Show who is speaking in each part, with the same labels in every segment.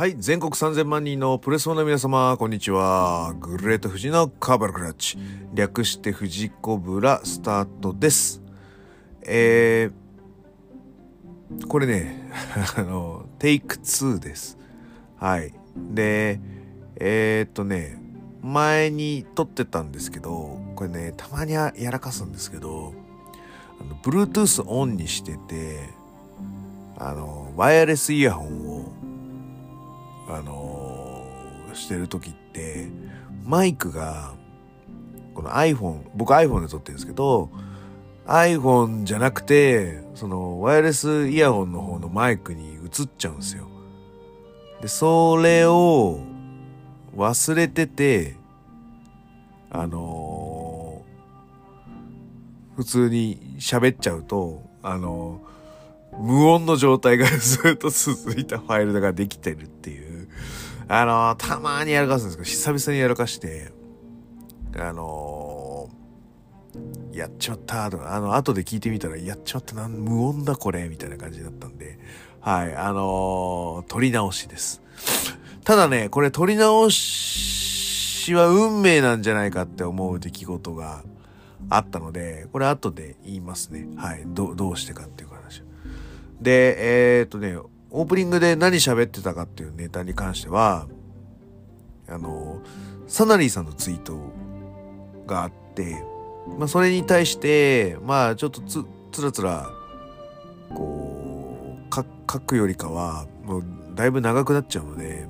Speaker 1: はい、全国3000万人のプレスファンの皆様、こんにちは。グレート富士のカーバルクラッチ。略して富士コブラスタートです。えー、これね、あの、テイク2です。はい。で、えー、っとね、前に撮ってたんですけど、これね、たまにやらかすんですけど、あの Bluetooth オンにしてて、あの、ワイヤレスイヤホンを、あのしてる時って、マイクが、この iPhone、僕 iPhone で撮ってるんですけど、iPhone じゃなくて、その、ワイヤレスイヤホンの方のマイクに移っちゃうんですよ。で、それを忘れてて、あの普通に喋っちゃうと、あの無音の状態が ずっと続いたファイルができてるっていう、あのたまにやらかすんですけど、久々にやらかして、あのやっちまったとか、あの、後で聞いてみたら、やっちまったなん、無音だこれ、みたいな感じだったんで、はい、あの撮り直しです。ただね、これ撮り直しは運命なんじゃないかって思う出来事があったので、これ後で言いますね。はい。どどうしてかっていう話。で、えー、っとね、オープニングで何喋ってたかっていうネタに関しては、あの、サナリーさんのツイートがあって、まあそれに対して、まあちょっとつ、つらつら、こう、書くよりかは、もうだいぶ長くなっちゃうので、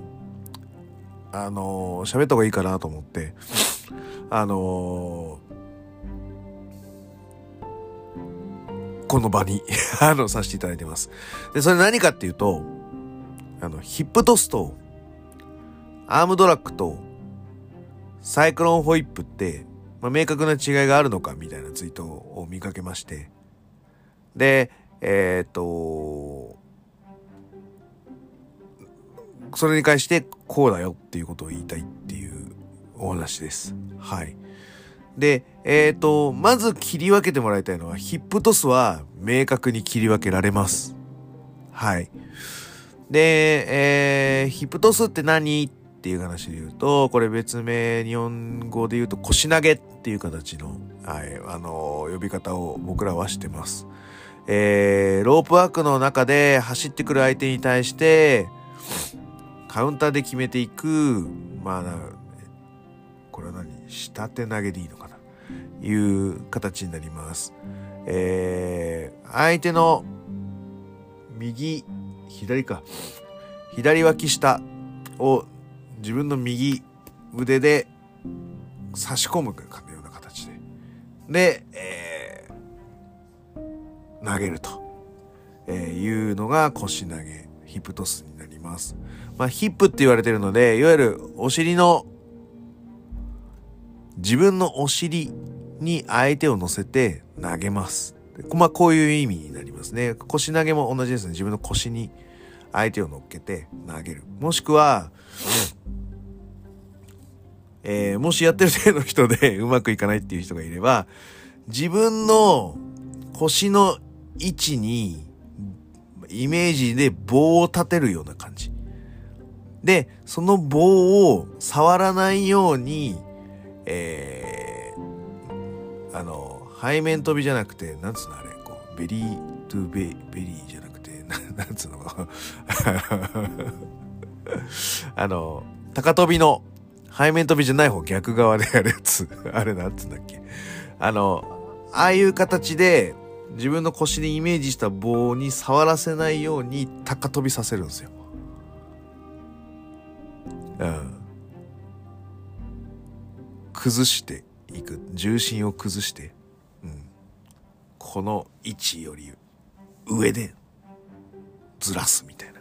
Speaker 1: あの喋った方がいいかなと思って、あのこの場に あの、させていただいてます。で、それ何かっていうと、あの、ヒップトスと、アームドラッグと、サイクロンホイップって、まあ、明確な違いがあるのかみたいなツイートを見かけまして。で、えーっと、それに関してこうだよっていうことを言いたいっていうお話です。はい。で、えっ、と、まず切り分けてもらいたいのは、ヒップトスは明確に切り分けられます。はい。で、えー、ヒップトスって何っていう話で言うと、これ別名日本語で言うと腰投げっていう形の、はい、あの呼び方を僕らはしてます。えー、ロープワークの中で走ってくる相手に対して、カウンターで決めていく、まあ、これは何？下手投げでいいのかな？いう形になります。えー、相手の右、左か。左脇下を自分の右腕で差し込むかのような形で。で、えー、投げると、えーいうのが腰投げ、ヒップトスになります。まあ、ヒップって言われてるので、いわゆるお尻の、自分のお尻に相手を乗せて投げます。まあ、こういう意味になりますね。腰投げも同じですね。自分の腰に相手を乗っけて投げる。もしくは、えーもしやってる程度の人で うまくいかないっていう人がいれば、自分の腰の位置にイメージで棒を立てるような感じ。で、その棒を触らないように、えー、あの、背面飛びじゃなくて、なんつうのあれ、こう、 belly to be belly じゃなくて、な なんつうの？あの、高飛びの、背面飛びじゃない方逆側でやるやつ。あれなんつうんだっけ？あの、ああいう形で、自分の腰にイメージした棒に触らせないように高飛びさせるんですよ。うん。崩していく。重心を崩して、うん。この位置より上でずらすみたいな。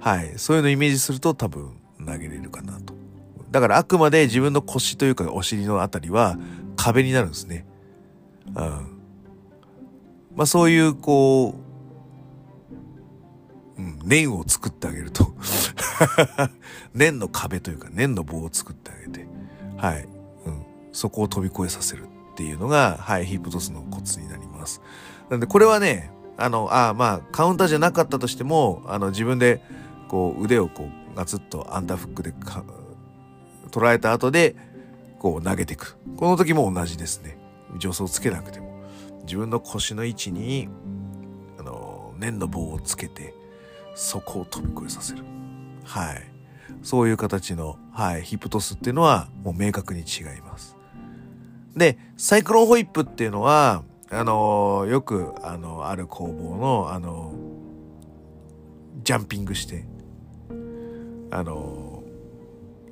Speaker 1: はい。そういうのをイメージすると多分投げれるかなと。だからあくまで自分の腰というかお尻のあたりは壁になるんですね。うん。まあそういうこう、うん、念を作ってあげると。念の壁というか念の棒を作ってあげて、はい。そこを飛び越えさせるっていうのが、はい、ヒップトスのコツになります。なんでこれはね、あの、あまあカウンターじゃなかったとしても、あの自分でこう腕をこうガツッとアンダーフックでか捉えた後でこう投げていく。この時も同じですね。助走つけなくても。自分の腰の位置にあの粘の棒をつけてそこを飛び越えさせる。はい。そういう形の、はい、ヒップトスっていうのはもう明確に違います。でサイクロンホイップっていうのはあのよくあのある工房のあのジャンピングしてあの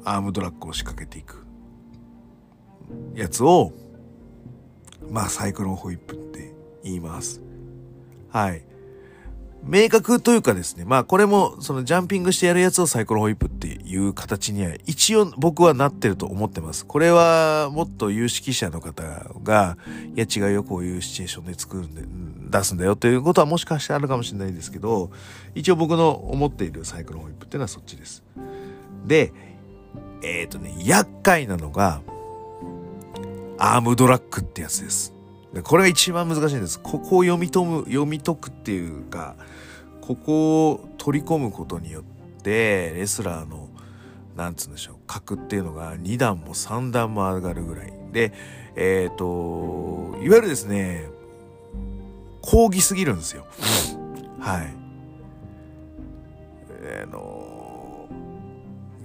Speaker 1: アームドラッグを仕掛けていくやつをまあサイクロンホイップって言います。はい。明確というかですね、まあこれもそのジャンピングしてやるやつをサイクロホイップっていう形には一応僕はなってると思ってます。これはもっと有識者の方が、いや違うよ、こういうシチュエーションで作るんで、出すんだよということはもしかしてあるかもしれないですけど、一応僕の思っているサイクロホイップっていうのはそっちです。で、えっ、ー、とね、厄介なのが、アームドラッグってやつです。でこれが一番難しいんです。ここを読み解む、読み解くっていうか、ここを取り込むことによって、レスラーの、なんつうんでしょう、格っていうのが2段も3段も上がるぐらい。で、えっ、ー、と、いわゆるですね、抗議すぎるんですよ。はい。あの、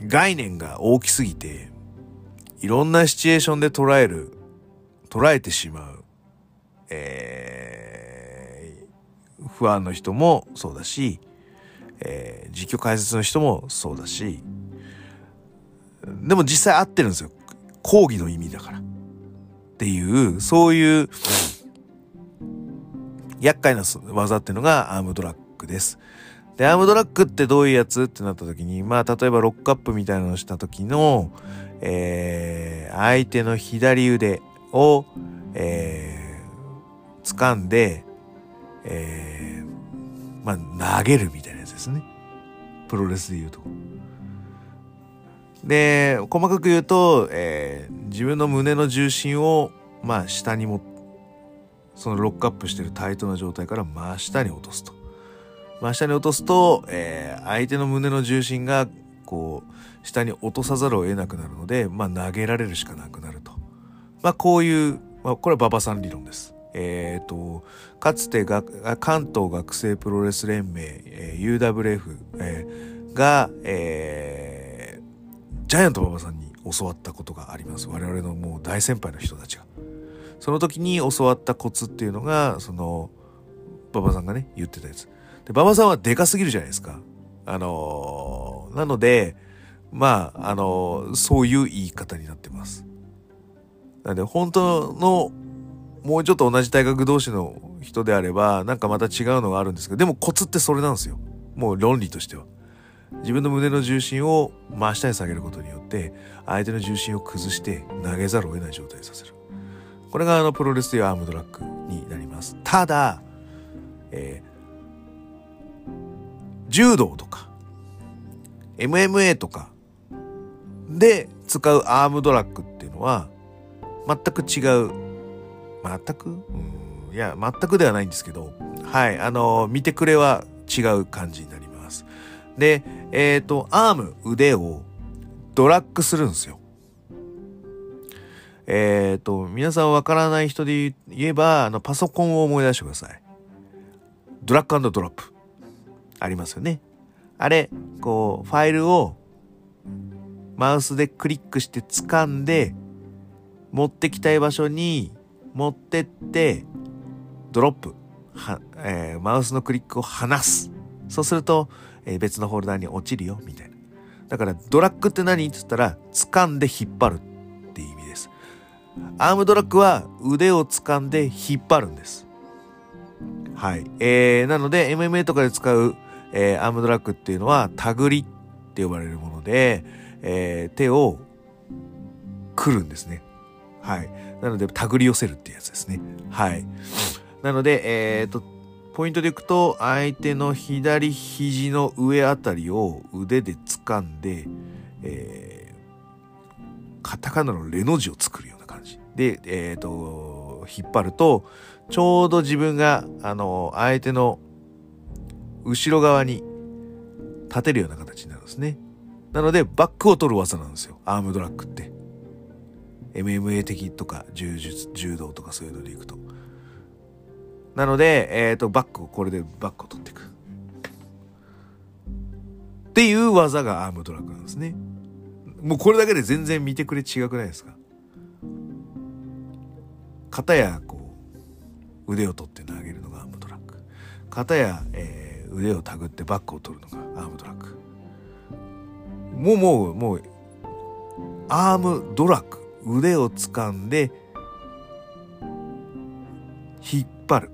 Speaker 1: 概念が大きすぎて、いろんなシチュエーションで捉える捉えてしまう、えー、不安の人もそうだし、えー、実況解説の人もそうだし、でも実際合ってるんですよ。講義の意味だから。っていう、そういう、厄介な技っていうのがアームドラッグです。で、アームドラッグってどういうやつってなった時に、まあ、例えばロックアップみたいなのをした時の、えー、相手の左腕を、えー、掴んで、えー、まあ、投げるみたいなやつですね。プロレスで言うと。で、細かく言うと、えー、自分の胸の重心を、まあ、下にも、そのロックアップしてるタイトな状態から真下に落とすと。真下に落とすと、えー、相手の胸の重心が、こう、下に落とさざるを得なくなるので、まあ、投げられるしかなくなると。まあ、こういう、まあ、これは馬場さん理論です。えっ、ー、と、かつてが関東学生プロレス連盟、えー、UWF、えー、が、えー、ジャイアント馬場さんに教わったことがあります。我々のもう大先輩の人たちが。その時に教わったコツっていうのが、その、馬場さんがね、言ってたやつ。で、馬場さんはでかすぎるじゃないですか。あのー、なので、まあ、あのー、そういう言い方になってます。なんで本当のもうちょっと同じ体格同士の人であればなんかまた違うのがあるんですけどでもコツってそれなんですよ。もう論理としては。自分の胸の重心を真下に下げることによって相手の重心を崩して投げざるを得ない状態にさせる。これがあのプロレスというアームドラッグになります。ただ、えー、柔道とか MMA とかで使うアームドラッグっていうのは全く違う。全く？うん。いや、全くではないんですけど、はい。あの、見てくれは違う感じになります。で、えっ、ー、と、アーム、腕をドラッグするんですよ。えっ、ー、と、皆さんわからない人で言えば、あの、パソコンを思い出してください。ドラッグドロップ。ありますよね。あれ、こう、ファイルをマウスでクリックして掴んで、持ってきたい場所に持ってってドロップは、えー、マウスのクリックを離す。そうすると、えー、別のホルダーに落ちるよみたいな。だからドラッグって何？って言ったら掴んで引っ張るっていう意味です。アームドラッグは腕を掴んで引っ張るんです。はい。えー、なので MMA とかで使う、えー、アームドラッグっていうのはタグリって呼ばれるもので、えー、手をくるんですね。はい。なので、手繰り寄せるっていうやつですね。はい。なので、えっ、と、ポイントでいくと、相手の左肘の上あたりを腕で掴んで、えー、カタカナのレの字を作るような感じ。で、えっ、ー、と、引っ張ると、ちょうど自分が、あの、相手の後ろ側に立てるような形になるんですね。なので、バックを取る技なんですよ。アームドラッグって。MMA 的とか、柔術、柔道とかそういうのでいくと。なので、えっ、ー、と、バックを、これでバックを取っていく。っていう技がアームドラッグなんですね。もうこれだけで全然見てくれ違くないですか？片やこう腕を取って投げるのがアームドラッグ片や、えー、腕を手繰ってバックを取るのがアームドラッグもうもうもうアームドラッグ腕を掴んで引っ張る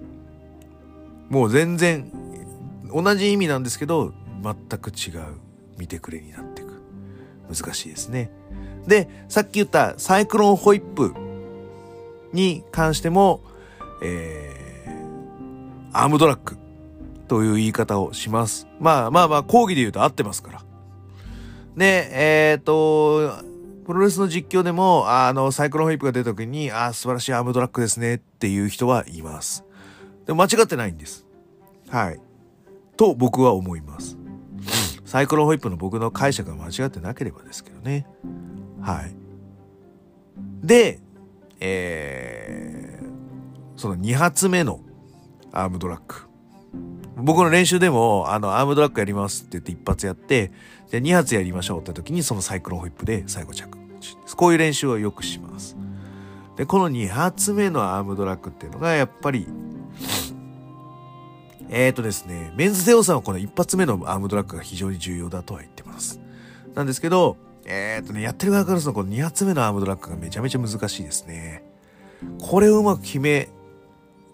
Speaker 1: もう全然同じ意味なんですけど全く違う見てくれになっていく難しいですねでさっき言ったサイクロンホイップに関しても、えー、アームドラッグという言い方をします。まあまあまあ、講義で言うと合ってますから。で、えっ、ー、と、プロレスの実況でも、あの、サイクロンホイップが出た時に、ああ、素晴らしいアームドラッグですねっていう人はいます。でも間違ってないんです。はい。と僕は思います。サイクロンホイップの僕の解釈が間違ってなければですけどね。はい。で、えー、その2発目のアームドラッグ。僕の練習でも、あの、アームドラッグやりますって言って一発やって、で、2発やりましょうって時にそのサイクロンホイップで最後着地。こういう練習をよくします。で、この2発目のアームドラッグっていうのが、やっぱり、えっ、ー、とですね、メンズテオさんはこの一発目のアームドラッグが非常に重要だとは言ってます。なんですけど、えっ、ー、とね、やってる側からするとこの2発目のアームドラッグがめちゃめちゃ難しいですね。これをうまく決め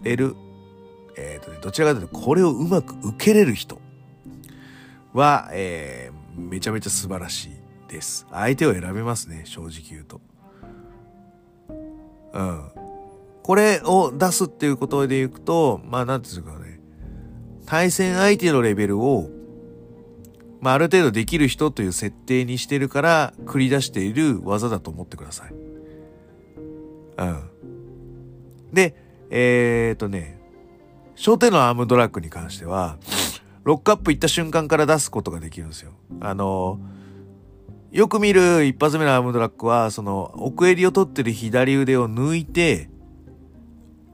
Speaker 1: れる、えっ、ー、とね、どちらかというとこれをうまく受けれる人は、え、めちゃめちゃ素晴らしいです。相手を選べますね、正直言うと。うん。これを出すっていうことでいくと、まあ、なんていうかね、対戦相手のレベルをまあ、ある程度できる人という設定にしてるから繰り出している技だと思ってください。うん。で、えー、っとね、小手のアームドラッグに関しては、ロックアップ行った瞬間から出すことができるんですよ。あの、よく見る一発目のアームドラッグは、その、奥襟を取ってる左腕を抜いて、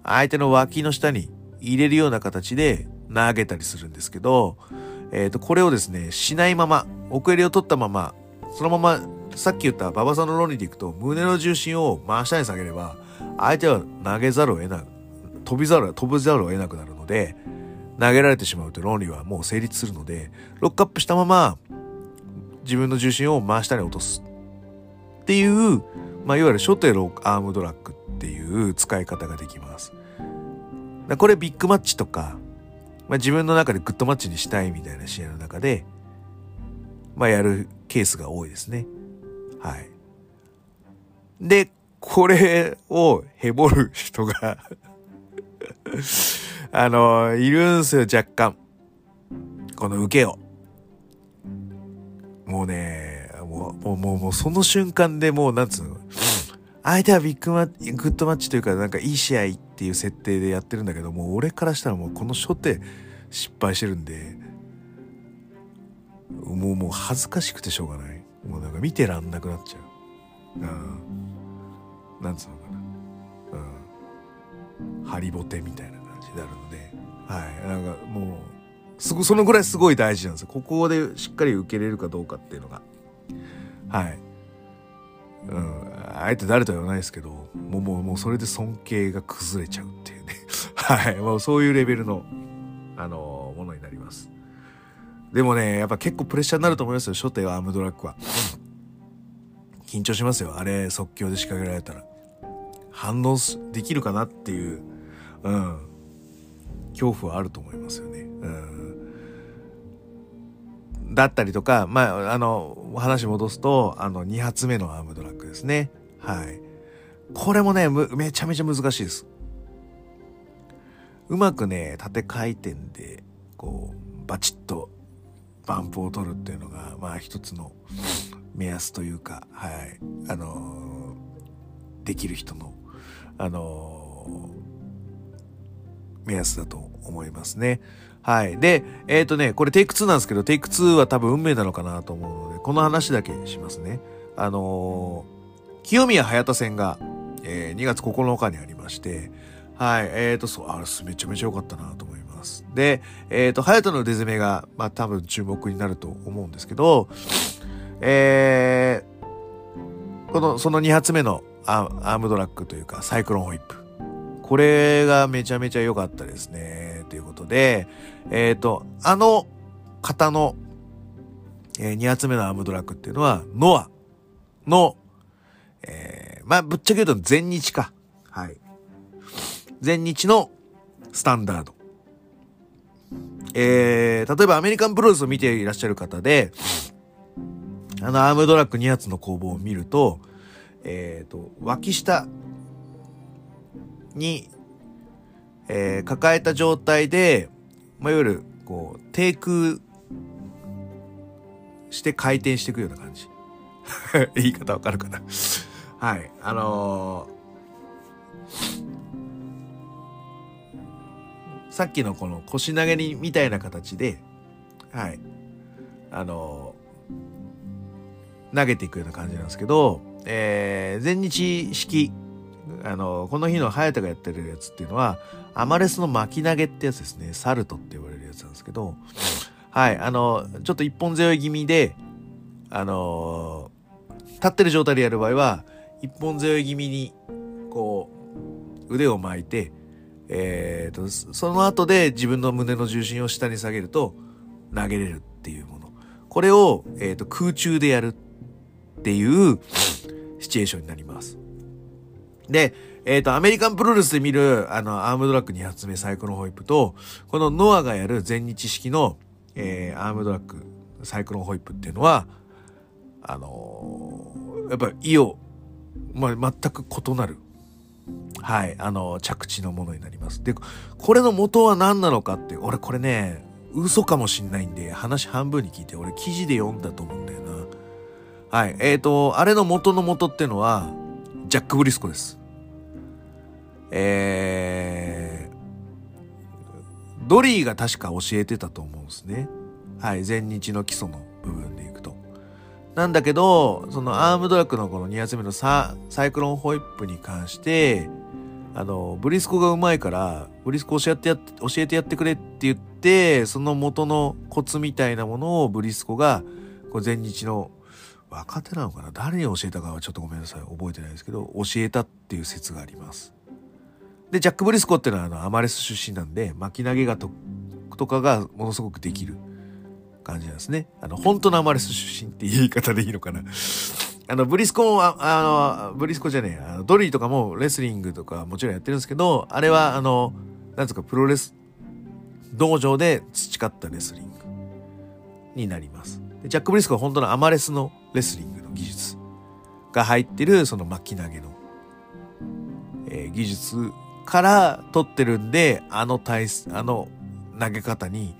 Speaker 1: 相手の脇の下に入れるような形で投げたりするんですけど、えっ、ー、と、これをですね、しないまま、奥襟を取ったまま、そのまま、さっき言った馬場さんの論理でいくと、胸の重心を真下に下げれば、相手は投げざるを得なく、飛びざる、飛ぶざるを得なくなるので、投げられてしまうと論理はもう成立するので、ロックアップしたまま、自分の重心を真下に落とす。っていう、まあ、いわゆる初手ロアームドラッグっていう使い方ができます。これビッグマッチとか、まあ、自分の中でグッドマッチにしたいみたいな試合の中で、まあ、やるケースが多いですね。はい。で、これをヘボる人があの、いるんすよ、若干。この受けを。もうね、もう、もう、もう、もうその瞬間でもう、なんつうの、相手はビッグマッチ、グッドマッチというか、なんかいい試合っていう設定でやってるんだけど、もう俺からしたらもうこの初手失敗してるんで、もうもう恥ずかしくてしょうがない。もうなんか見てらんなくなっちゃう。うん。なんつうのかな。うん。ハリボテみたいな、はい。なんかもう、すご、そのぐらいすごい大事なんですよ。ここでしっかり受けれるかどうかっていうのが。はい。うん、あえて誰とは言わないですけど、もうもうもうそれで尊敬が崩れちゃうっていうね。はい。もうそういうレベルの、あの、ものになります。でもね、やっぱ結構プレッシャーになると思いますよ、初手はアームドラッグは。緊張しますよ、あれ即興で仕掛けられたら。反応できるかなっていう、うん、恐怖はあると思いますよね。うんだったりとか、まあ、あの、話戻すと、あの、2発目のアームドラッグですね。はい。これもね、めちゃめちゃ難しいです。うまくね、縦回転で、こう、バチッとバンプを取るっていうのが、まあ一つの目安というか、はい。あのできる人の、あの目安だと思いますね。はい。で、えっ、ー、とね、これテイク2なんですけど、テイク2は多分運命なのかなと思うので、この話だけしますね。あのー、清宮隼人戦が、えー、2月9日にありまして、はい、えっ、ー、と、そう、あれ、めちゃめちゃ良かったなと思います。で、えっ、ー、と、隼人の腕攻めが、まあ多分注目になると思うんですけど、えー、この、その2発目のアームドラッグというか、サイクロンホイップ。これがめちゃめちゃ良かったですね。ということで、えっ、ー、と、あの方の、えー、2発目のアームドラッグっていうのは、ノアの、えー、まあ、ぶっちゃけ言うと全日か。はい。全日のスタンダード。えー、例えばアメリカンプロレスを見ていらっしゃる方で、あのアームドラッグ2発の攻防を見ると、えっ、ー、と、脇下に、えー、抱えた状態で、まあ、いわゆる、こう、低空して回転していくような感じ。言い方わかるかなはい。あのー、さっきのこの腰投げにみたいな形で、はい。あのー、投げていくような感じなんですけど、えー、全日式あの、この日のハヤタがやってるやつっていうのは、アマレスの巻き投げってやつですね。サルトって言われるやつなんですけど、はい、あの、ちょっと一本背負い気味で、あの、立ってる状態でやる場合は、一本背負い気味に、こう、腕を巻いて、えーと、その後で自分の胸の重心を下に下げると、投げれるっていうもの。これを、えーと空中でやるっていうシチュエーションになります。で、えっ、ー、と、アメリカンプロレスで見る、あの、アームドラッグ2発目サイクロンホイップと、このノアがやる全日式の、えー、アームドラッグサイクロンホイップっていうのは、あのー、やっぱり意を、まあ、全く異なる、はい、あの、着地のものになります。で、これの元は何なのかって、俺これね、嘘かもしんないんで、話半分に聞いて、俺記事で読んだと思うんだよな。はい、えっ、ー、と、あれの元の元ってのは、ジャック・ブリスコです。えー、ドリーが確か教えてたと思うんですね。はい、前日の基礎の部分でいくと。なんだけど、そのアームドラッグのこの2発目のササイクロンホイップに関して、あの、ブリスコがうまいから、ブリスコ教えてやって、教えてやってくれって言って、その元のコツみたいなものをブリスコが、こう前日の若手なのかな？誰に教えたかはちょっとごめんなさい覚えてないですけど教えたっていう説がありますでジャック・ブリスコっていうのはあのアマレス出身なんで巻き投げがととかがものすごくできる感じなんですね。あの本当のアマレス出身っていう言い方でいいのかな。あのブリスコはあのブリスコじゃねえあのドリーとかもレスリングとかもちろんやってるんですけどあれはあのなんつうかプロレス道場で培ったレスリングになります。ジャック・ブリスコは本当のアマレスのレスリングの技術が入ってるその巻き投げの、えー、技術から取ってるんで、あの体、あの投げ方に、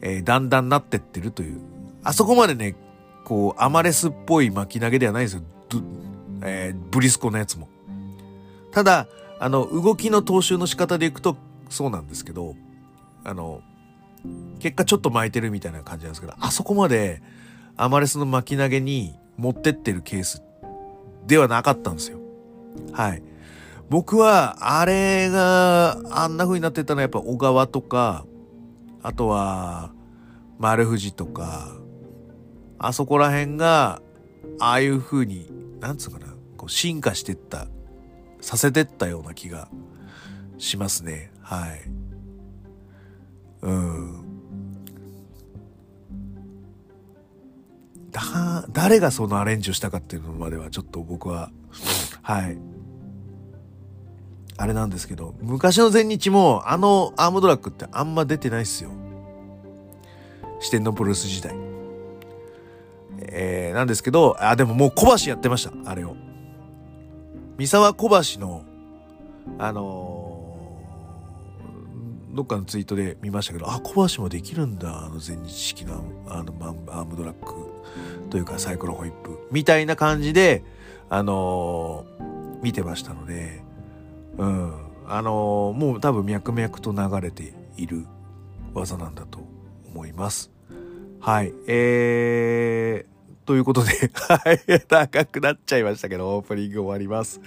Speaker 1: えー、だんだんなってってるという。あそこまでね、こう、アマレスっぽい巻き投げではないんですよ。えー、ブリスコのやつも。ただ、あの、動きの踏襲の仕方でいくとそうなんですけど、あの、結果ちょっと巻いてるみたいな感じなんですけど、あそこまでアマレスの巻き投げに持ってってるケースではなかったんですよ。はい。僕は、あれがあんな風になってたのはやっぱ小川とか、あとは、丸藤とか、あそこら辺が、ああいう風に、なんつうかな、こう進化してった、させてったような気がしますね。はい。うん。だ、誰がそのアレンジをしたかっていうのまではちょっと僕は、はい。あれなんですけど、昔の前日もあのアームドラッグってあんま出てないっすよ。四天王プロレス時代。えー、なんですけど、あ、でももう小橋やってました、あれを。三沢小橋の、あのーどっかのツイートで見ましたけど、あ、小橋もできるんだ、あの全日式のあのアームドラッグというかサイクロホイップみたいな感じで、あのー、見てましたので、うん。あのもう多分脈々と流れている技なんだと思います。はい。えー、ということで、はい、長くなっちゃいましたけど、オープニング終わります。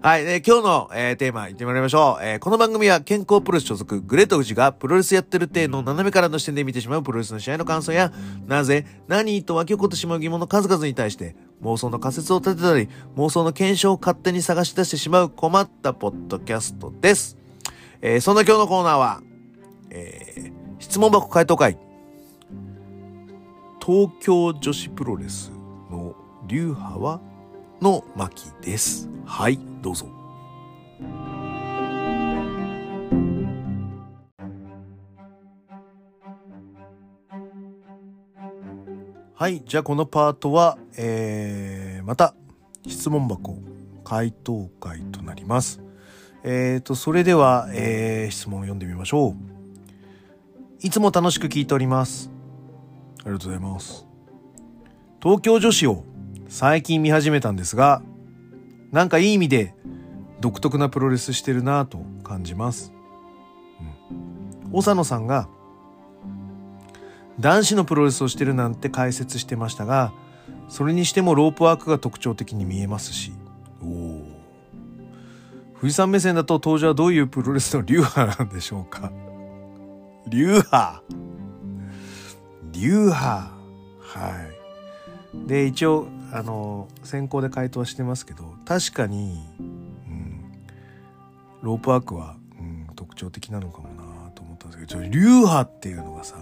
Speaker 1: はい、ね、今日の、えー、テーマ、いってみましょう。えー、この番組は健康プロレス所属、グレート富士がプロレスやってる体の斜めからの視点で見てしまうプロレスの試合の感想や、なぜ、何と湧き起こってしまう疑問の数々に対して、妄想の仮説を立てたり、妄想の検証を勝手に探し出してしまう困ったポッドキャストです。えー、そんな今日のコーナーは、えー、質問箱回答会。東京女子プロレスの流派はの巻です。はい、どうぞ。はい、じゃあこのパートは、えー、また質問箱回答会となります。えっ、ー、と、それでは、えー、質問を読んでみましょう。いつも楽しく聞いております。ありがとうございます。東京女子を最近見始めたんですが、なんかいい意味で独特なプロレスしてるなぁと感じます。うん。長野さんが男子のプロレスをしてるなんて解説してましたが、それにしてもロープワークが特徴的に見えますし、おお。富士山目線だと登場はどういうプロレスの流派なんでしょうか？流派。流派。はい。で、一応、あの、先行で回答はしてますけど、確かに、うん、ロープワークは、うん、特徴的なのかもなと思ったんですけど、流派っていうのがさ、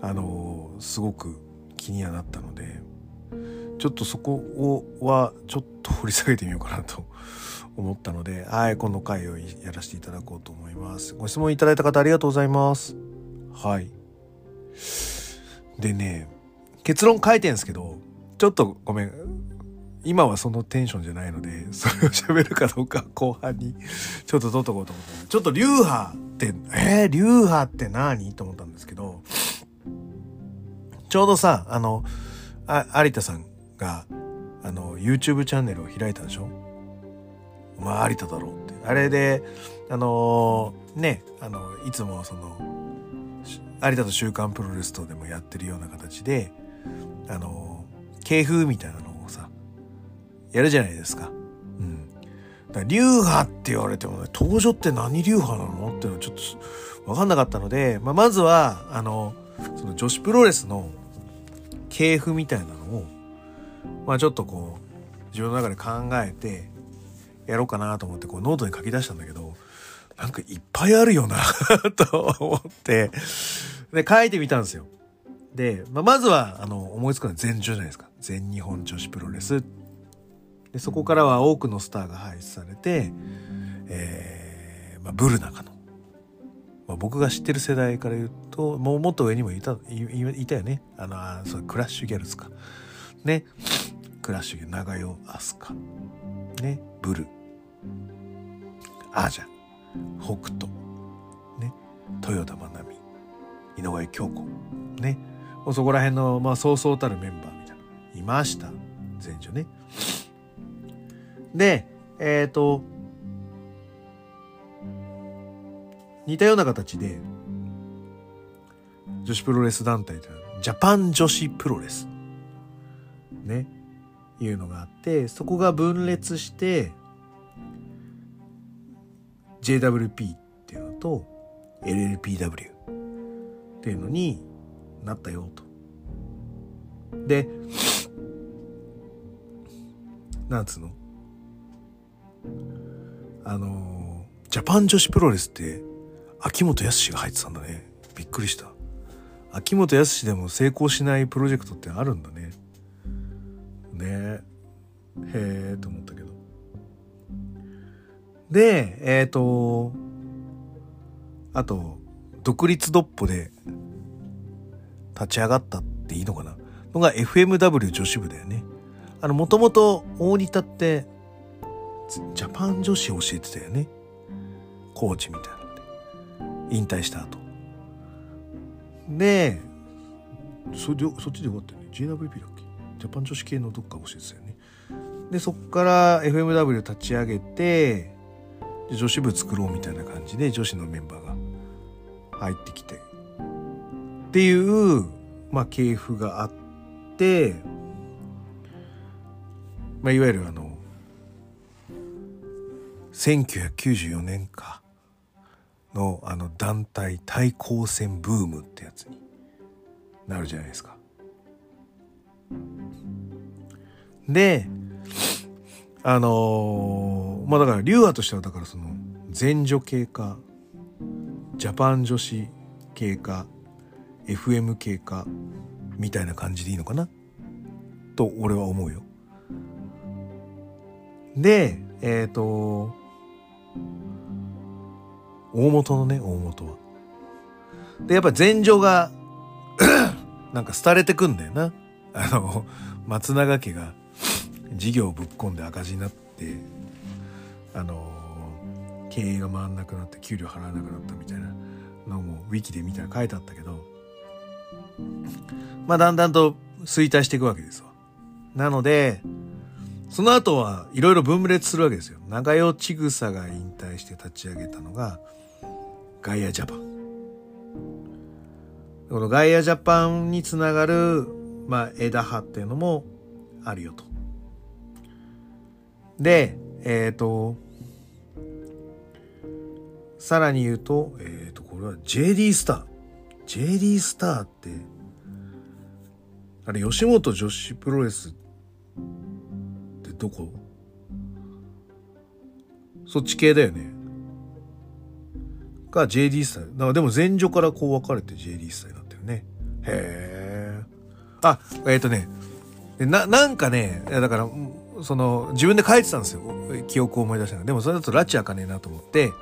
Speaker 1: あの、すごく気にはなったので、ちょっとそこをは、ちょっと掘り下げてみようかなと 思ったので、はい、この回をやらせていただこうと思います。ご質問いただいた方ありがとうございます。はい。でね、結論書いてんですけど、ちょっとごめん。今はそのテンションじゃないので、それを喋るかどうか後半に ちょっと取っとこうと思って。ちょっと流派って、えー、流派って何？と思ったんですけど、ちょうどさ、あの、あ、有田さんが、あの、YouTube チャンネルを開いたでしょ？まあ、有田だろうって。あれで、あのー、ね、あの、いつもその、有田と週刊プロレスとでもやってるような形で、あの、系風みたいなのをさ、やるじゃないですか。うん。だ流派って言われてもね、登場って何流派なの？っていうのはちょっとわかんなかったので、まあ、まずは、あの、その女子プロレスの系譜みたいなのを、まあちょっとこう、自分の中で考えて、やろうかなと思って、こうノートに書き出したんだけど、なんかいっぱいあるよな と思って、で、書いてみたんですよ。で、まあ、まずは、あの、思いつくのは全女じゃないですか。全日本女子プロレス。で、そこからは多くのスターが輩出されて、えー、まあ、ブル中の。まあ、僕が知ってる世代から言うと、もうもっと上にもいた、いいたよね。あの、あそう、クラッシュギャルズか。ね。クラッシュギャル、長代アスカ。ね。ブル。アージャ。北斗。ね。豊田真奈美。井上京子。ね。もうそこら辺の、まあ、そうそうたるメンバーみたいな。いました。前女ね。で、えっ、ー、と、似たような形で、女子プロレス団体というのは、ジャパン女子プロレス。ね。いうのがあって、そこが分裂して、JWP っていうのと LLPW っていうのになったよと。で、なんつうの？あのジャパン女子プロレスって秋元康が入ってたんだね。びっくりした。秋元康でも成功しないプロジェクトってあるんだね。ねえへえと思ったけど。で、えっ、ー、と、あと、独立ドッポで立ち上がったっていいのかなのが FMW 女子部だよね。あの、もともと大仁田って、ジャパン女子教えてたよね。コーチみたいな。引退した後。で、そ、そっちで終わったよね。JWP だっけ？ジャパン女子系のどっか教えてたよね。で、そっから FMW 立ち上げて、女子部作ろうみたいな感じで女子のメンバーが入ってきてっていうまあ系譜があってまあいわゆるあの1994年かのあの団体対抗戦ブームってやつになるじゃないですか。であのー、まあだから流派としてはだからその前女系かジャパン女子系か FM 系かみたいな感じでいいのかな？と俺は思うよ。でえっ、ー、と大元のね大元は。でやっぱ前女が なんか廃れてくんだよな。あの松永家が事業をぶっ込んで赤字になってあの経営が回んなくなって給料払わなくなったみたいなのもウィキで見たら書いてあったけどまあだんだんと衰退していくわけですわ。なのでその後はいろいろ分裂するわけですよ。長代千草が引退して立ち上げたのがガイアジャパン。このガイアジャパンにつながる、まあ、枝葉っていうのもあるよと。で、えっ、ー、と、さらに言うと、えっ、ー、と、これは JD スター。JD スターって、あれ、吉本女子プロレスってどこ？そっち系だよね。が JD スタイル。だからでも前女からこう分かれて JD スタイルだったよね。へえ。あ、えっ、ー、とね、な、なんかね、だから、その、自分で書いてたんですよ。記憶を思い出したの。でもそれだと拉致開かねえなと思って、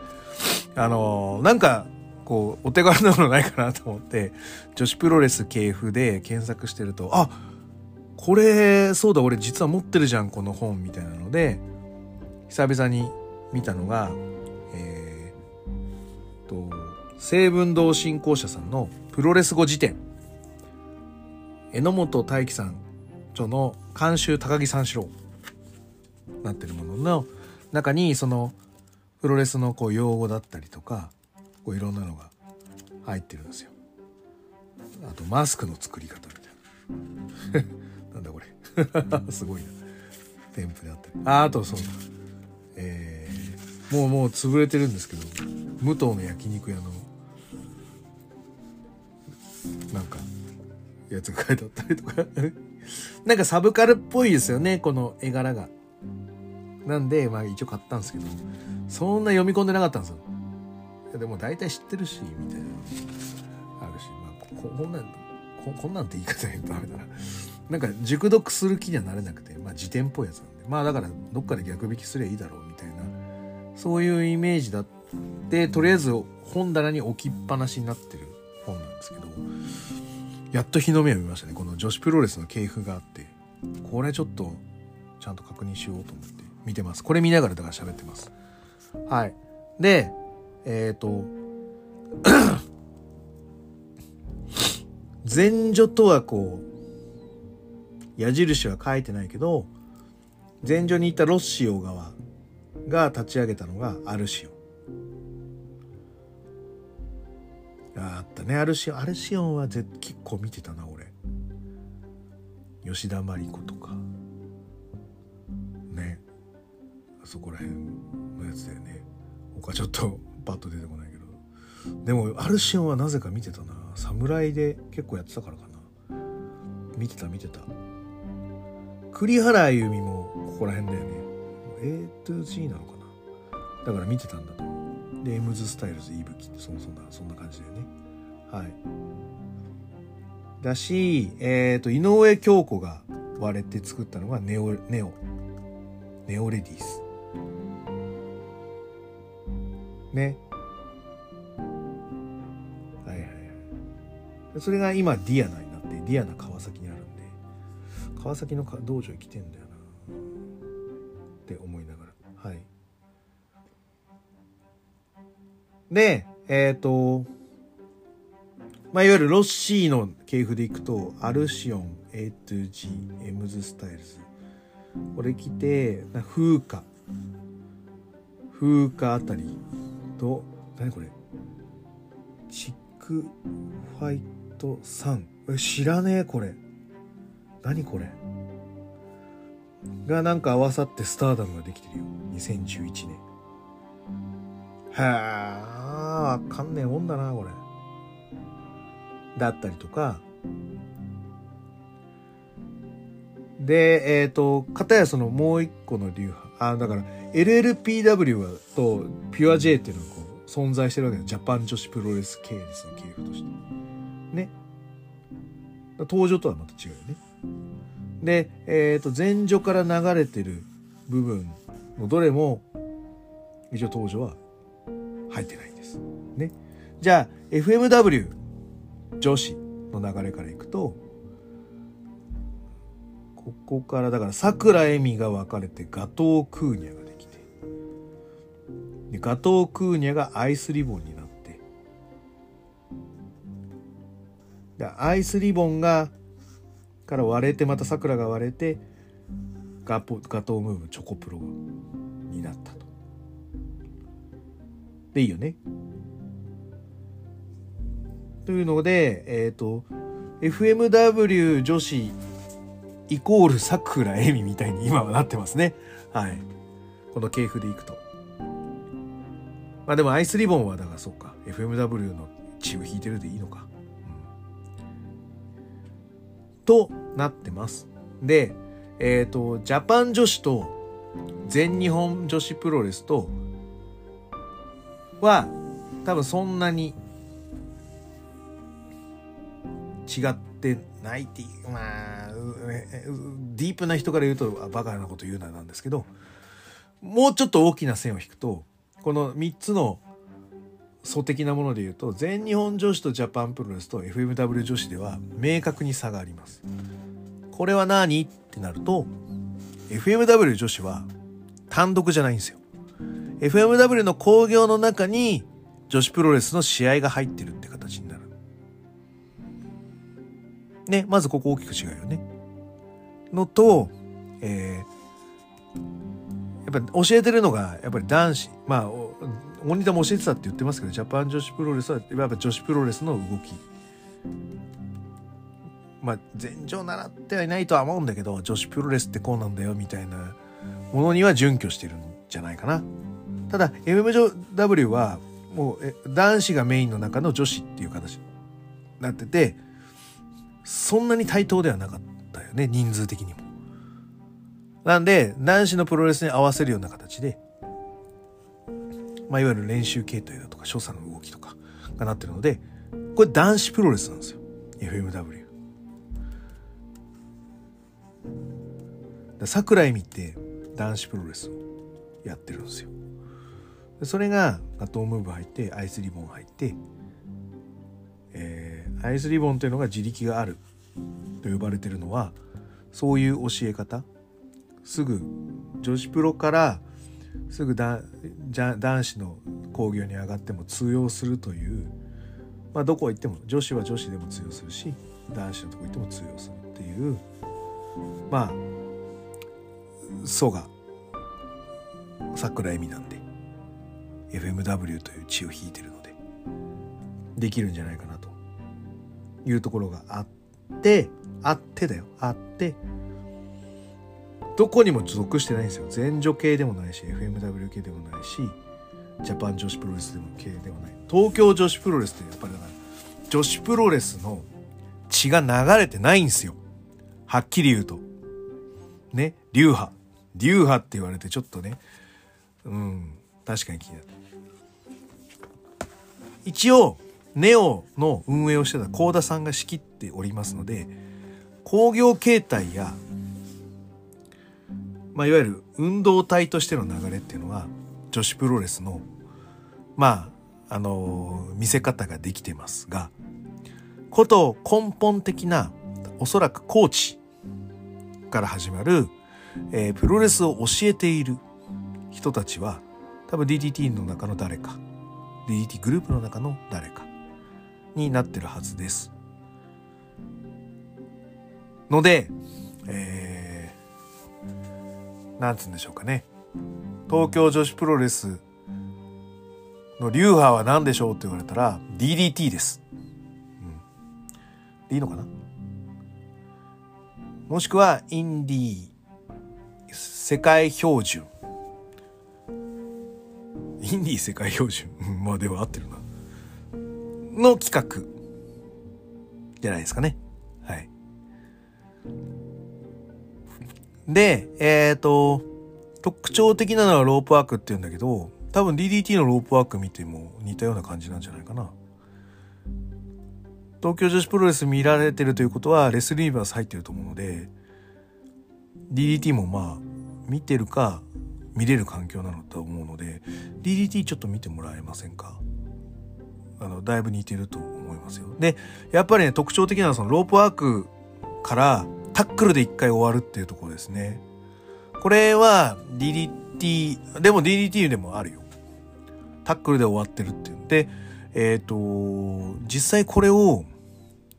Speaker 1: あのなんか、こう、お手軽なものないかなと思って、女子プロレス系譜で検索してると、あこれ、そうだ、俺実は持ってるじゃん、この本、みたいなので、久々に見たのが、えー、と、成文堂振興者さんのプロレス語辞典。榎本大樹さん著の監修高木三四郎なってるものの中にそのプロレスのこう用語だったりとかこういろんなのが入ってるんですよ。あとマスクの作り方みたいな。なんだこれ。すごいな。添付であったり。あ、あとそう。えー、もうもう潰れてるんですけど、武藤の焼肉屋の、なんか、やつが書いてあったりとか なんかサブカルっぽいですよね、この絵柄が。なんで、まあ一応買ったんですけど、そんな読み込んでなかったんですよ。でも大体知ってるし、みたいな。あるし、まあこ、こんなんこ、こんなんって言い方変とダメだな。なんか熟読する気にはなれなくて、まあ辞典っぽいやつなんで。まあだからどっかで逆引きすりゃいいだろうみたいな、そういうイメージだって、とりあえず本棚に置きっぱなしになってる本なんですけど、やっと日の目を見ましたね。この女子プロレスの系譜があって、これちょっとちゃんと確認しようと思って見てます。これ見ながらだから喋ってます。はい。で、えっ、ー、と、前女とはこう、矢印は書いてないけど、前女にいたロッシオ側が立ち上げたのがアルシオあったね。アルシオンアルシオンは結構見てたな俺。吉田麻里子とか。ね。あそこら辺のやつだよね。他ちょっとパッと出てこないけど。でもアルシオンはなぜか見てたな。侍で結構やってたからかな。見てた見てた。栗原由美もここら辺だよね。A to G なのかな。だから見てたんだと思う。でエムズスタイルズいぶきってそそんなそんな感じだよね。はい。だしえっ、ー、と井上京子が割れて作ったのがネオネオネオレディースね。はいはいはい。それが今ディアナになってディアナ川崎にあるんで川崎の道場に来てんだよな。って思いながら。はい。で、えっ、ー、と、まあ、いわゆるロッシーの系譜でいくと、アルシオン、A to G、エムズスタイルズ。これ来て、風花。風花あたりと何これ？チックファイト3え知らねえこれ。何これ？がなんか合わさってスターダムができてるよ。2011年へえわかんねえもんだなこれだったりとかでえっ、ー、と片やそのもう一個の流派あだから LLPW とピュア J っていうのがこう存在してるわけだジャパン女子プロレス系列の系譜としてね登場とはまた違うよねで、えっ、ー、と前女から流れてる部分のどれも一応登場は入ってないねじゃあ FMW 女子の流れからいくとここからだからさくらえみが分かれてガトークーニャができてでガトークーニャがアイスリボンになってでアイスリボンがから割れてまたさくらが割れてガポガトームーブチョコプロになったと。でいいよね。というので、えっ、ー、と FMW 女子イコールさくらえみみたいに今はなってますね。はい。この系譜でいくと。まあでもアイスリボンはだからそうか。FMW のチーム引いてるでいいのか。うん、となってます。で、えっ、ー、と、ジャパン女子と全日本女子プロレスとは多分そんなに違ってないっていう、まあ、ディープな人から言うとバカなこと言うななんですけど、もうちょっと大きな線を引くと、この3つの素的なもので言うと、全日本女子とジャパンプロレスと FMW 女子では明確に差があります。これは何？ってなると、FMW 女子は単独じゃないんですよ。FMW の興行の中に女子プロレスの試合が入ってるってね、まずここ大きく違うよね。のと、えー、やっぱ教えてるのが、やっぱり男子。まあ、モニターも教えてたって言ってますけど、ジャパン女子プロレスは、やっぱ女子プロレスの動き。まあ、前場習ってはいないとは思うんだけど、女子プロレスってこうなんだよ、みたいなものには準拠してるんじゃないかな。ただ、MMW は、もう、男子がメインの中の女子っていう形になってて、そんなに対等ではなかったよね、人数的にも。なんで、男子のプロレスに合わせるような形で、まあ、いわゆる練習形態だとか、所作の動きとかがなってるので、これ男子プロレスなんですよ。FMW。桜井美って男子プロレスをやってるんですよ。それがガトームーブ入ってアイスリボン入って、アイスリボンというのが自力がある。と呼ばれてるのはそういう教え方。すぐ女子プロからすぐだじゃ男子の工業に上がっても通用するという、まあ、どこ行っても女子は女子でも通用するし男子のとこ行っても通用するっていうまあ蘇我桜恵美なんで FMW という血を引いてるのでできるんじゃないかな。いうところがあってあってだよ。あってどこにも属してないんですよ。全女系でもないし FMW 系でもないしジャパン女子プロレスでも系でもない。東京女子プロレスってやっぱりだから女子プロレスの血が流れてないんですよ。はっきり言うと。ね。流派。流派って言われてちょっとね。うん。確かに気になる。一応ネオの運営をしてた幸田さんが仕切っておりますので、工業形態や、まあ、いわゆる運動体としての流れっていうのは、女子プロレスの、まあ、あのー、見せ方ができてますが、こと根本的な、おそらくコーチから始まる、えー、プロレスを教えている人たちは、多分 DDT の中の誰か、DDT グループの中の誰か。になってるはずです。ので、えー、なんつうんでしょうかね。東京女子プロレスの流派は何でしょうって言われたら DDT です。うん。でいいのかな？もしくはインディー世界標準。インディー世界標準。まあでは合ってるな。の企画じゃないですかね。はい。で、えっ、ー、と、特徴的なのはロープワークって言うんだけど、多分 DDT のロープワーク見ても似たような感じなんじゃないかな。東京女子プロレス見られてるということはレスリーバース入ってると思うので DDT もまあ見てるか見れる環境なのと思うので DDT ちょっと見てもらえませんか？あのだいぶ似てると思いますよでやっぱりね特徴的なのはそのロープワークからタックルで一回終わるっていうところですねこれは DDT でも DDT でもあるよタックルで終わってるっていうんでえっ、ー、と実際これを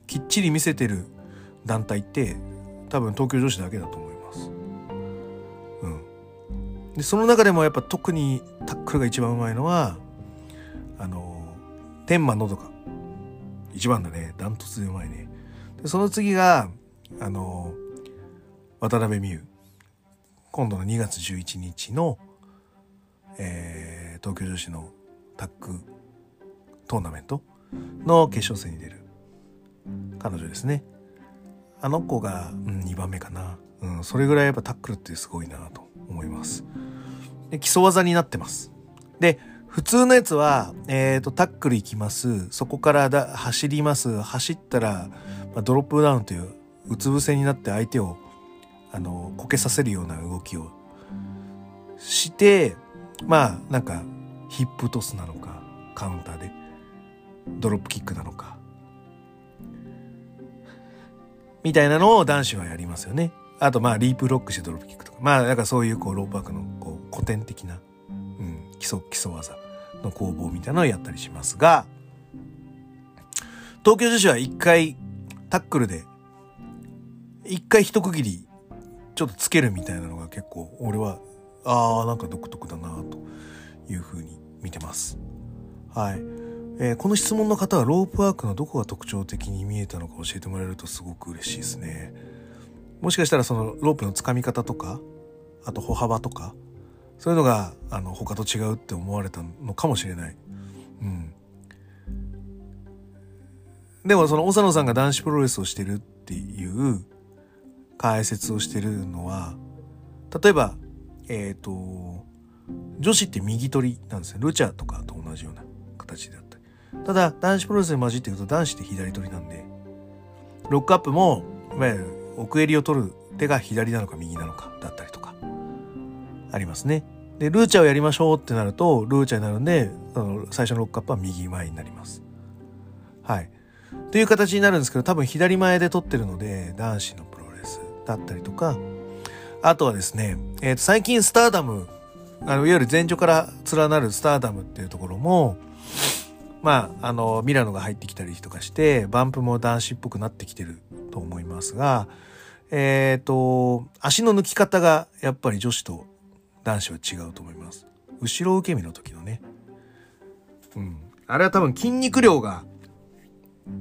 Speaker 1: きっちり見せてる団体って多分東京女子だけだと思います。うん。で、その中でもやっぱ特にタックルが一番うまいのは、あの、天満のどか。一番だね。ダントツでうまいね。で、その次が、あの、渡辺美優。今度の2月11日の、えー、東京女子のタックトーナメントの決勝戦に出る彼女ですね。あの子が、うん、2番目かな。うん、それぐらいやっぱタックルってすごいなと思います。で基礎技になってます。で、普通のやつは、えっ、ー、と、タックル行きます。そこからだ走ります。走ったら、まあ、ドロップダウンといううつ伏せになって相手を、あの、こけさせるような動きをして、まあ、なんか、ヒップトスなのか、カウンターで、ドロップキックなのか、みたいなのを男子はやりますよね。あとまあリープロックしてドロップキックとか。まあなんかそういうこうロープワークのこう古典的な、うん、基礎、基礎技の攻防みたいなのをやったりしますが、東京女子は一回タックルで、一回一区切りちょっとつけるみたいなのが結構俺は、ああ、なんか独特だなというふうに見てます。はい。えー、この質問の方はロープワークのどこが特徴的に見えたのか教えてもらえるとすごく嬉しいですね。もしかしたらそのロープのつかみ方とか、あと歩幅とか、そういうのがあの他と違うって思われたのかもしれない。うん。でもその長野さんが男子プロレスをしてるっていう解説をしてるのは、例えば、えっ、ー、と、女子って右取りなんですよ。ルチャとかと同じような形であたただ、男子プロレスに混じってると男子って左取りなんで、ロックアップも、いわゆる奥襟を取る手が左なのか右なのかだったりとか、ありますね。で、ルーチャーをやりましょうってなると、ルーチャーになるんで、あの最初のロックアップは右前になります。はい。という形になるんですけど、多分左前で取ってるので、男子のプロレスだったりとか、あとはですね、え、ー、と、最近スターダム、あの、いわゆる前序から連なるスターダムっていうところも、まあ、あの、ミラノが入ってきたりとかして、バンプも男子っぽくなってきてると思いますが、えっ、ー、と、足の抜き方がやっぱり女子と男子は違うと思います。後ろ受け身の時のね。うん。あれは多分筋肉量が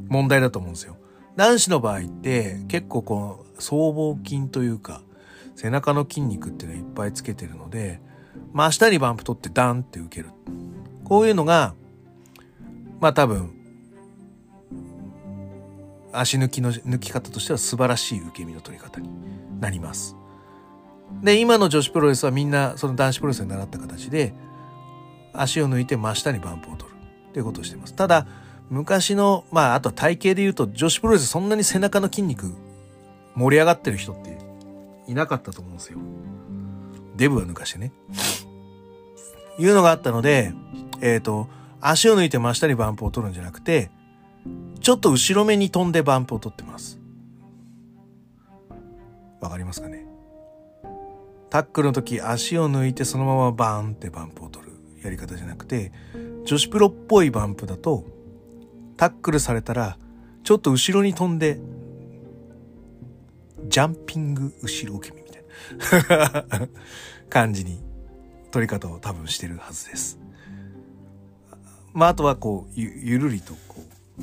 Speaker 1: 問題だと思うんですよ。男子の場合って結構こう、僧帽筋というか、背中の筋肉っていうのはいっぱいつけてるので、真下にバンプ取ってダンって受ける。こういうのがまあ多分足抜きの抜き方としては素晴らしい受け身の取り方になります。で今の女子プロレスはみんなその男子プロレスに習った形で足を抜いて真下にバンプを取るっていうことをしています。ただ昔のまああと体型で言うと女子プロレスそんなに背中の筋肉盛り上がってる人っていなかったと思うんですよ。デブは抜かしてね。いうのがあったので、えっ、ー、と、足を抜いて真下にバンプを取るんじゃなくて、ちょっと後ろ目に飛んでバンプを取ってます。わかりますかね？タックルの時足を抜いてそのままバーンってバンプを取るやり方じゃなくて、女子プロっぽいバンプだと、タックルされたら、ちょっと後ろに飛んで、ジャンピング後ろ受け身みたいな 感じに取り方を多分してるはずです。まああとはこうゆゆるりとこう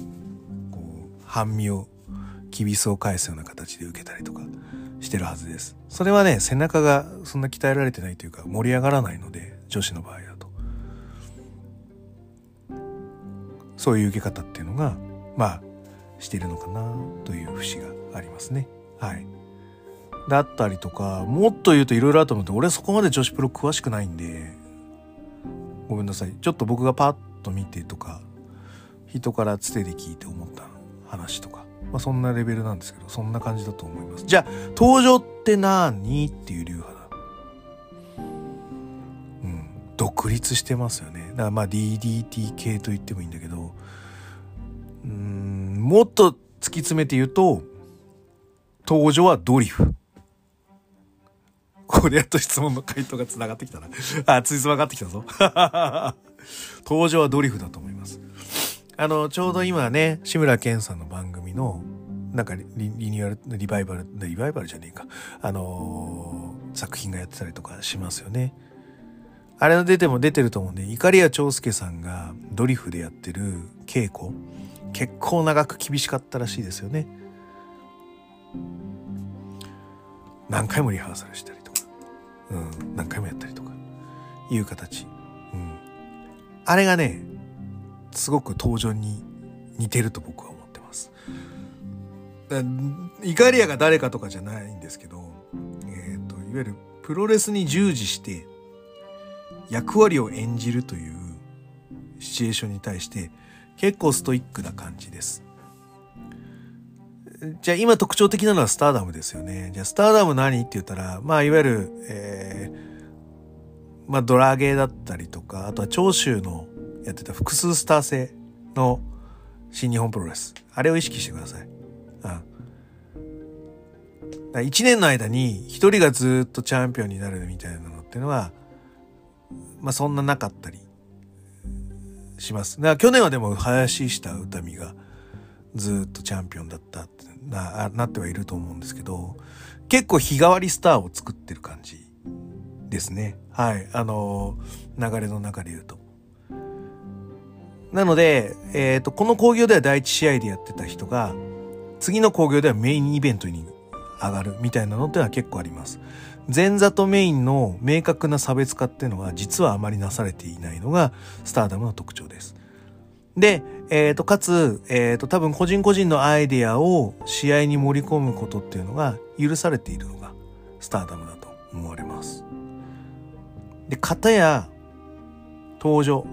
Speaker 1: こう半身をきびすを返すような形で受けたりとかしてるはずです。それはね背中がそんな鍛えられてないというか盛り上がらないので女子の場合だと。そういう受け方っていうのがまあしてるのかなという節がありますね。はい。だったりとかもっと言うといろいろあると思って俺そこまで女子プロ詳しくないんでごめんなさい。ちょっと僕がパッと見てとか人からつてで聞いて思った話とか。まあ、そんなレベルなんですけどそんな感じだと思いますじゃあ登場って何っていう流派だうん独立してますよねだからまあ DDT 系と言ってもいいんだけどうんもっと突き詰めて言うと登場はドリフここでやっと質問の回答が繋がってきたな。あ、ついつまがってきたぞ。登場はドリフだと思います。あの、ちょうど今ね、志村けんさんの番組の、なんかリリニューアル、リバイバル、リバイバルじゃねえか。あのー、作品がやってたりとかしますよね。あれの出ても出てると思うんで、怒りや長介さんがドリフでやってる稽古、結構長く厳しかったらしいですよね。何回もリハーサルしたりとか、うん、何回もやったりとか、いう形。うん。あれがね、すごく登場に似てると僕は思ってます。イカリアが誰かとかじゃないんですけど、えーと、いわゆるプロレスに従事して役割を演じるというシチュエーションに対して結構ストイックな感じです。じゃあ今特徴的なのはスターダムですよね。じゃあスターダム何って言ったら、まあいわゆる、えー、まあドラゲーだったりとか、あとは長州のやってた複数スター制の新日本プロレス。あれを意識してください。うん。1年の間に1人がずっとチャンピオンになるみたいなのっていうのは、まあそんななかったりします。だから去年はでも林下歌美がずっとチャンピオンだったってななってはいると思うんですけど、結構日替わりスターを作ってる感じですね。はい。あの、流れの中で言うと。なので、えっ、ー、と、この工業では第一試合でやってた人が、次の工業ではメインイベントに上がるみたいなのってのは結構あります。前座とメインの明確な差別化っていうのは実はあまりなされていないのがスターダムの特徴です。で、えっ、ー、と、かつ、えっ、ー、と、多分個人個人のアイデアを試合に盛り込むことっていうのが許されているのがスターダムだと思われます。で、型や登場、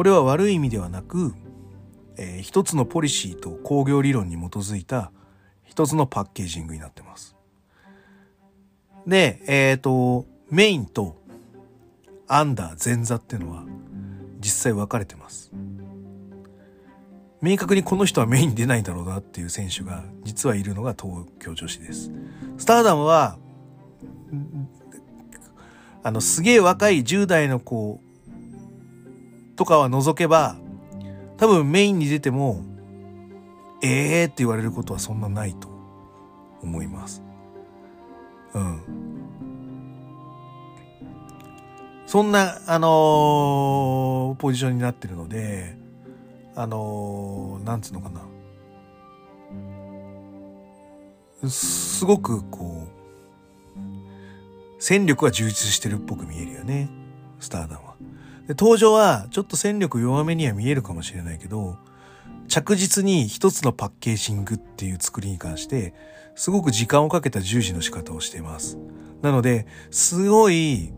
Speaker 1: これは悪い意味ではなく、えー、一つのポリシーと工業理論に基づいた一つのパッケージングになってます。で、えっ、ー、と、メインとアンダー、前座っていうのは実際分かれてます。明確にこの人はメイン出ないんだろうなっていう選手が実はいるのが東京女子です。スターダムは、あの、すげえ若い10代の子とかは除けば、多分メインに出ても、ええー、って言われることはそんなないと思います。うん。そんな、あのー、ポジションになってるので、あのー、なんつうのかな。すごくこう、戦力は充実してるっぽく見えるよね。スターダムは。登場はちょっと戦力弱めには見えるかもしれないけど、着実に一つのパッケージングっていう作りに関して、すごく時間をかけた従事の仕方をしています。なので、すごい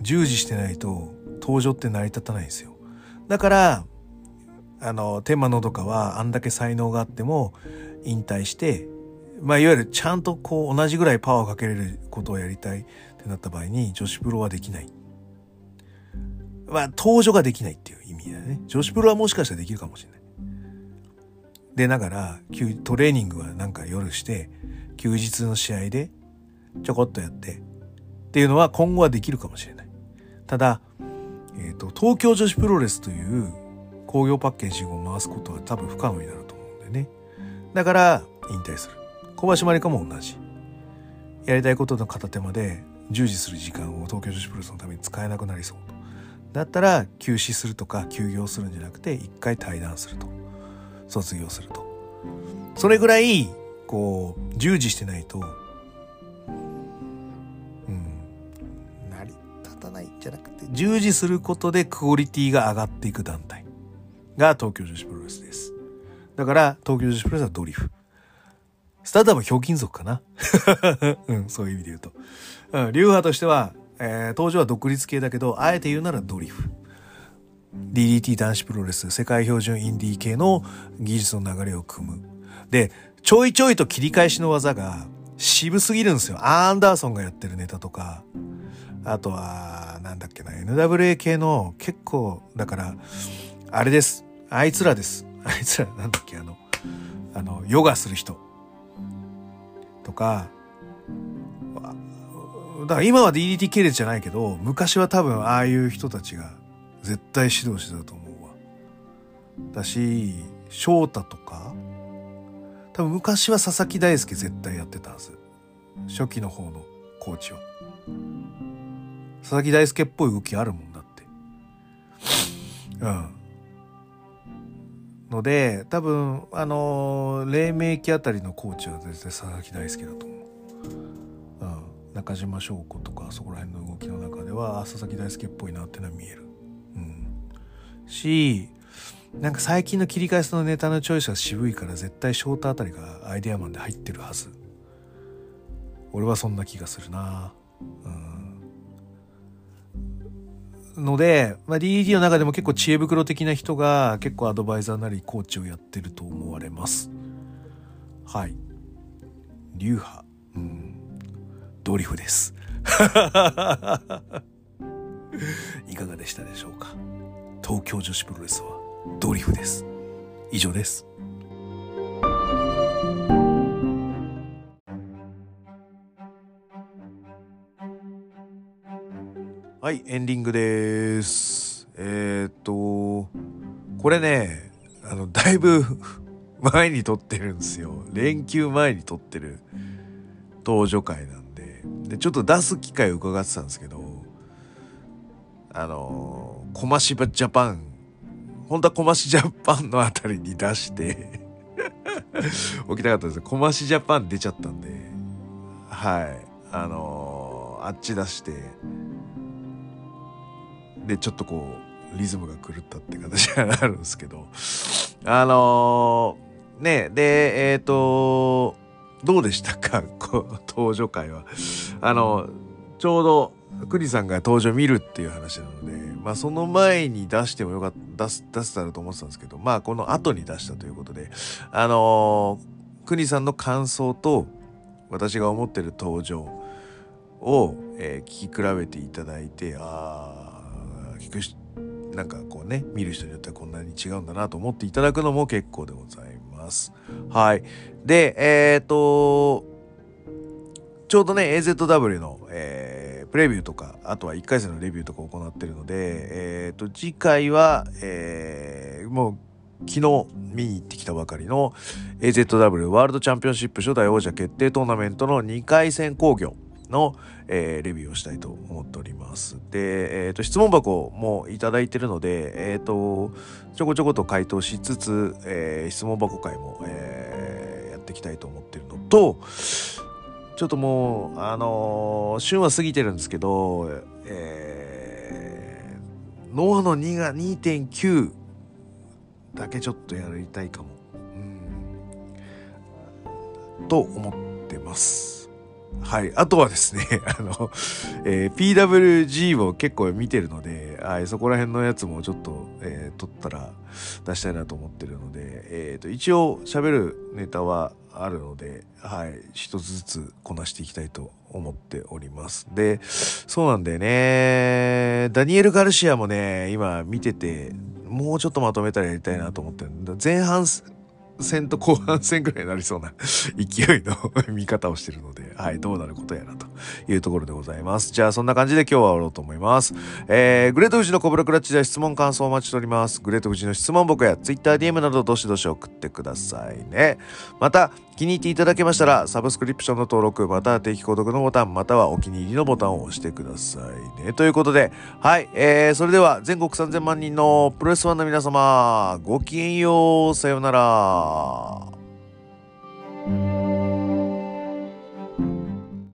Speaker 1: 従事してないと登場って成り立たないんですよ。だから、あの、天満のどかはあんだけ才能があっても引退して、まあ、いわゆるちゃんとこう同じぐらいパワーをかけれることをやりたいってなった場合に女子プロはできない。まあ、登場ができないっていう意味だよね。女子プロはもしかしたらできるかもしれない。で、ながら、トレーニングはなんか夜して、休日の試合でちょこっとやって、っていうのは今後はできるかもしれない。ただ、えっ、ー、と、東京女子プロレスという工業パッケージを回すことは多分不可能になると思うんだよね。だから、引退する。小橋まりかも同じ。やりたいことの片手まで従事する時間を東京女子プロレスのために使えなくなりそうと。だったら休止するとか休業するんじゃなくて一回退団すると。卒業すると。それぐらいこう従事してないとうん。成り立たないんじゃなくて従事することでクオリティが上がっていく団体。が東京女子プロレスです。だから東京女子プロレスはドリフ。スタートアップひょうきん族かな。うん、そういう意味で言うと。うん、流派としては、えー、登場は独立系だけど、あえて言うならドリフ。DDT 男子プロレス、世界標準インディー系の技術の流れを組む。で、ちょいちょいと切り返しの技が渋すぎるんですよ。アンダーソンがやってるネタとか、あとは、なんだっけな、NWA 系の結構、だから、あれです。あいつらです。あいつら、なんだっけ、あの、あの、ヨガする人。とか、だから今は DDT 系列じゃないけど、昔は多分ああいう人たちが絶対指導してたと思うわ。だし、翔太とか、多分昔は佐々木大輔絶対やってたはず。初期の方のコーチは。佐々木大輔っぽい動きあるもんだって。うん。ので多分あの黎明期あたりのコーチは絶対佐々木大輔だと思う、中島翔子とかそこら辺の動きの中では佐々木大輔っぽいなってのは見える、うん、しなんか最近の切り返しのネタのチョイスが渋いから絶対翔太あたりがアイデアマンで入ってるはず俺はそんな気がするなうんので、まあ、DED の中でも結構知恵袋的な人が結構アドバイザーなりコーチをやってると思われます。はい。流派。うん。ドリフです。いかがでしたでしょうか？東京女子プロレスはドリフです。以上です。はい、エンディングです。えー、っと、これね、あの、だいぶ 前に撮ってるんですよ。連休前に撮ってる登場会なんで。で、ちょっと出す機会を伺ってたんですけど、あの、コマシジャパン、本当はコマシジャパンのあたりに出して 置きたかったですコマシジャパン出ちゃったんで、はい、あのあっち出して、でちょっとこうリズムが狂ったって形になるんですけど。あのー、ねでえっ、とどうでしたか？こう登場会はあのちょうど栗さんが登場見るっていう話なのでまあその前に出してもよかった出す出せたらと思ってたんですけどまあこの後に出したということであのー、栗さんの感想と私が思ってる登場を、えー、聞き比べていただいてああ聞くしなんかこうね見る人によってはこんなに違うんだなと思っていただくのも結構でございます。はい。で、えっ、と、ちょうどね、AZW の、えー、プレビューとか、あとは1回戦のレビューとか行ってるので、えっ、と、次回は、えー、もう、昨日見に行ってきたばかりの AZW ワールドチャンピオンシップ初代王者決定トーナメントの2回戦興行。の、えー、レビューをしたいと思っております。で、えーと、質問箱もいただいてるので、えーと、ちょこちょこと回答しつつ、えー、質問箱会も、えー、やっていきたいと思ってるのとちょっともうあのー、旬は過ぎてるんですけど、えー、ノアの2が2.9だけちょっとやりたいかも。うん、と思ってます。はい。あとはですね、あの、えー、PWG を結構見てるので、はい、そこら辺のやつもちょっと、えー、撮ったら出したいなと思ってるので、えっ、ー、と、一応喋るネタはあるので、はい、一つずつこなしていきたいと思っております。で、そうなんだよね。ダニエル・ガルシアもね、今見てて、もうちょっとまとめたらやりたいなと思ってるんだ。前半戦と後半戦ぐらいになりそうな 勢いの見方をしてるので、はい、どうなることやらというところでございます。じゃあそんな感じで今日は終わろうと思います。えー、グレート富士のコブラクラッチでは質問感想をお待ちしております。グレート富士の質問僕や TwitterDM などどしどし送ってくださいね。また、気に入っていただけましたら、サブスクリプションの登録、または定期購読のボタン、またはお気に入りのボタンを押してくださいね。ということで、はい、えー、それでは全国3000万人のプロレスファンの皆様、ごきげんよう、さようなら。し。